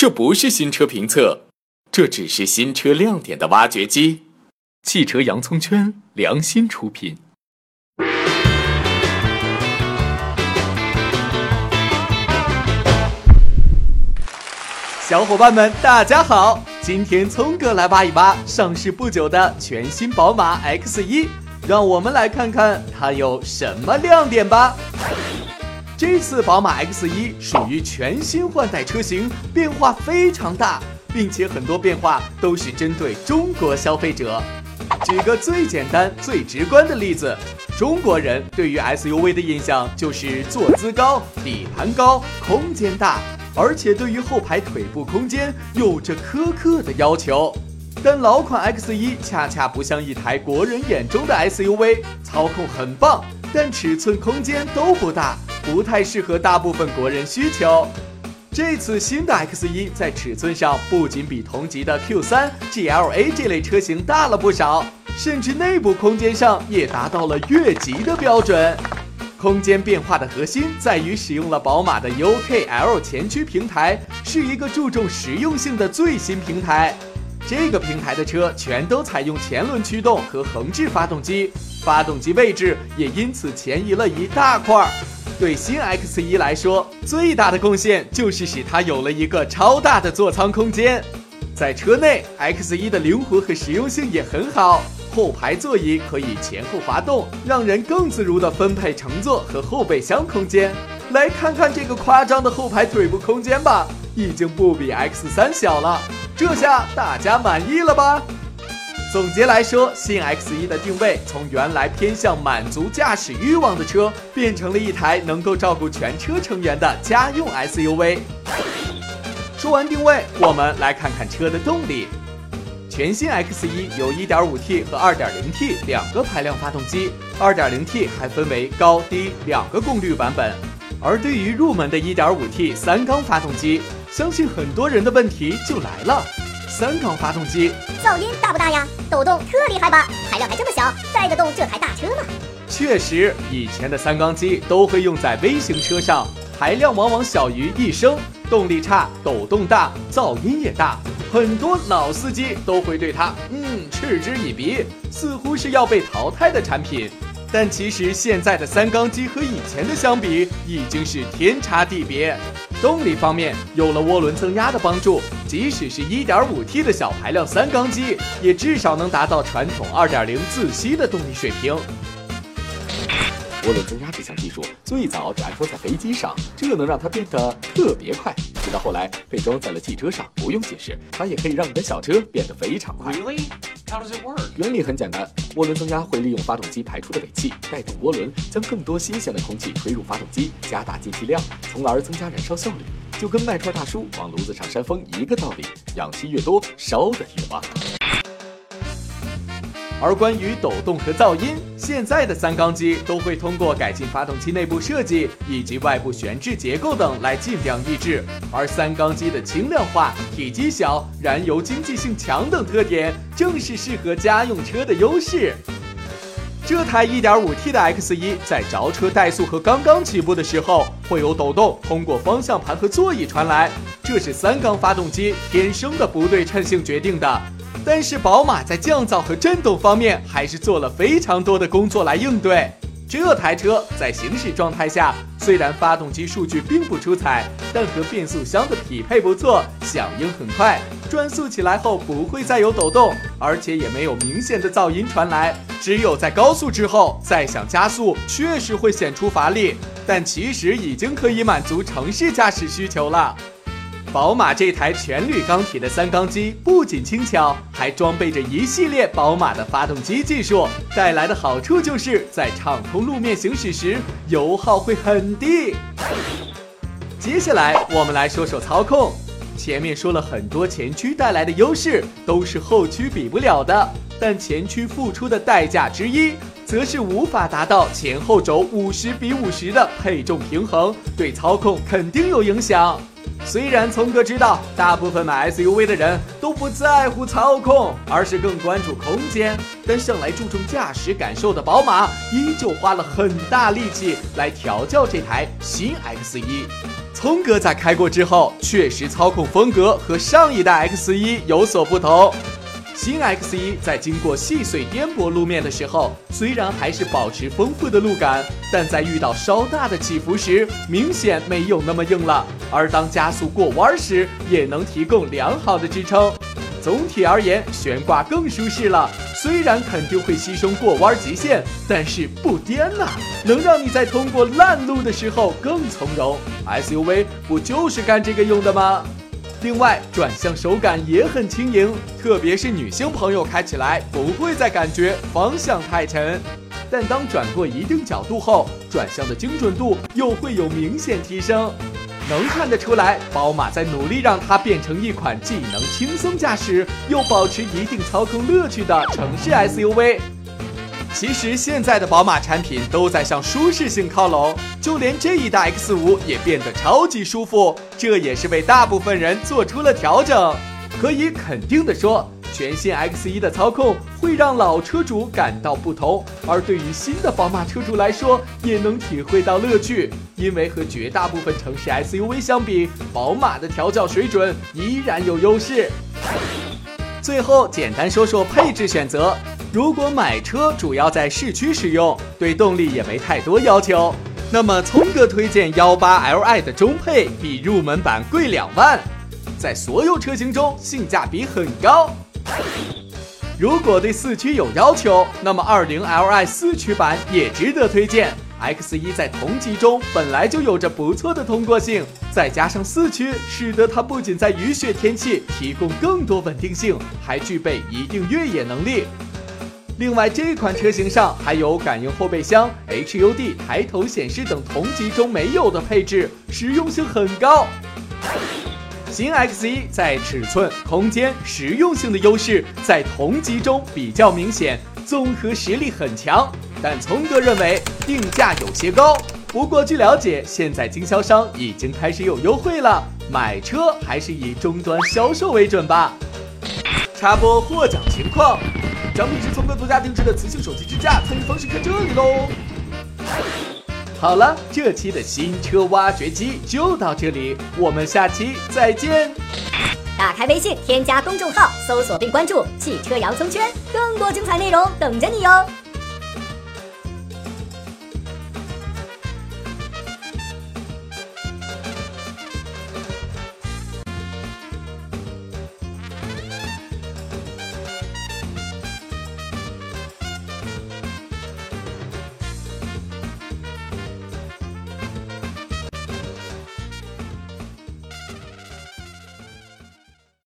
这不是新车评测，这只是新车亮点的挖掘机。汽车洋葱圈良心出品。小伙伴们，大家好！今天聪哥来挖一挖上市不久的全新宝马 X1，让我们来看看它有什么亮点吧。这次宝马 X1 属于全新换代车型，变化非常大，并且很多变化都是针对中国消费者。举个最简单、最直观的例子，中国人对于 SUV 的印象就是坐姿高、底盘高、空间大，而且对于后排腿部空间有着苛刻的要求。但老款 X1 恰恰不像一台国人眼中的 SUV，操控很棒，但尺寸空间都不大。不太适合大部分国人需求。这次新的 X1 在尺寸上不仅比同级的 Q3、GLA 这类车型大了不少，甚至内部空间上也达到了越级的标准。空间变化的核心在于使用了宝马的 UKL 前驱平台，是一个注重实用性的最新平台。这个平台的车全都采用前轮驱动和横置发动机，发动机位置也因此前移了一大块。对新 X1 来说，最大的贡献就是使它有了一个超大的座舱空间。在车内，X1 的灵活和实用性也很好，后排座椅可以前后滑动，让人更自如地分配乘坐和后备箱空间。来看看这个夸张的后排腿部空间吧，已经不比 X3 小了。这下大家满意了吧？总结来说，新 X1 的定位从原来偏向满足驾驶欲望的车，变成了一台能够照顾全车成员的家用 SUV。说完定位，我们来看看车的动力。全新 X1 有 1.5T 和 2.0T 两个排量发动机，2.0T 还分为高低两个功率版本。而对于入门的 1.5T 三缸发动机，相信很多人的问题就来了。三缸发动机噪音大不大呀？抖动特厉害吧？排量还这么小，载得动这台大车吗？确实，以前的三缸机都会用在微型车上，排量往往小于一升，动力差，抖动大，噪音也大，很多老司机都会对它嗯嗤之以鼻，似乎是要被淘汰的产品。但其实现在的三缸机和以前的相比，已经是天差地别。动力方面，有了涡轮增压的帮助，即使是一点五 T 的小排量三缸机，也至少能达到传统二点零自吸的动力水平。涡轮增压这项技术最早只安装在飞机上，这能让它变得特别快。直到后来被装在了汽车上，不用解释，它也可以让你的小车变得非常快。原理很简单，涡轮增压会利用发动机排出的尾气，带动涡轮，将更多新鲜的空气推入发动机，加大进气量，从而增加燃烧效率。就跟麦串大叔往炉子上扇风一个道理，氧气越多，烧的越旺。而关于抖动和噪音，现在的三缸机都会通过改进发动机内部设计以及外部悬置结构等来尽量抑制。而三缸机的轻量化、体积小、燃油经济性强等特点，正是适合家用车的优势。这台 1.5T 的 X1 在着车怠速和刚刚起步的时候，会有抖动通过方向盘和座椅传来，这是三缸发动机天生的不对称性决定的。但是宝马在降噪和震动方面还是做了非常多的工作来应对。这台车在行驶状态下，虽然发动机数据并不出彩，但和变速箱的匹配不错，响应很快，转速起来后不会再有抖动，而且也没有明显的噪音传来。只有在高速之后再想加速，确实会显出乏力，但其实已经可以满足城市驾驶需求了。宝马这台全铝钢铁的三缸机不仅轻巧，还装备着一系列宝马的发动机技术，带来的好处就是在畅通路面行驶时油耗会很低。接下来我们来说说操控。前面说了很多前驱带来的优势，都是后驱比不了的，但前驱付出的代价之一，则是无法达到前后轴五十比五十的配重平衡，对操控肯定有影响。虽然聪哥知道大部分买 SUV 的人都不在乎操控，而是更关注空间，但向来注重驾驶感受的宝马依旧花了很大力气来调教这台新 X1。聪哥在开过之后，确实操控风格和上一代 X1 有所不同。新 X 一在经过细碎颠簸路面的时候，虽然还是保持丰富的路感，但在遇到稍大的起伏时，明显没有那么硬了。而当加速过弯时，也能提供良好的支撑。总体而言，悬挂更舒适了。虽然肯定会牺牲过弯极限，但是不颠呐，能让你在通过烂路的时候更从容。SUV 不就是干这个用的吗？另外，转向手感也很轻盈，特别是女性朋友开起来不会再感觉方向太沉。但当转过一定角度后，转向的精准度又会有明显提升。能看得出来，宝马在努力让它变成一款既能轻松驾驶，又保持一定操控乐趣的城市 SUV。其实现在的宝马产品都在向舒适性靠拢，就连这一代 X5 也变得超级舒服，这也是为大部分人做出了调整。可以肯定的说。全新 X1 的操控会让老车主感到不同，而对于新的宝马车主来说，也能体会到乐趣。因为和绝大部分城市 SUV 相比，宝马的调教水准依然有优势。最后，简单说说配置选择。如果买车主要在市区使用，对动力也没太多要求，那么聪哥推荐幺八 Li 的中配比入门版贵两万，在所有车型中性价比很高。如果对四驱有要求，那么二零 Li 四驱版也值得推荐。X 一在同级中本来就有着不错的通过性，再加上四驱，使得它不仅在雨雪天气提供更多稳定性，还具备一定越野能力。另外，这款车型上还有感应后备箱、HUD 抬头显示等同级中没有的配置，实用性很高。新 X1 在尺寸、空间、实用性的优势在同级中比较明显，综合实力很强。但聪哥认为定价有些高。不过据了解，现在经销商已经开始有优惠了，买车还是以终端销售为准吧。插播获奖情况：奖品是聪哥独家定制的磁性手机支架，参与方式看这里喽。好了，这期的新车挖掘机就到这里，我们下期再见。打开微信，添加公众号，搜索并关注“汽车洋葱圈”，更多精彩内容等着你哟。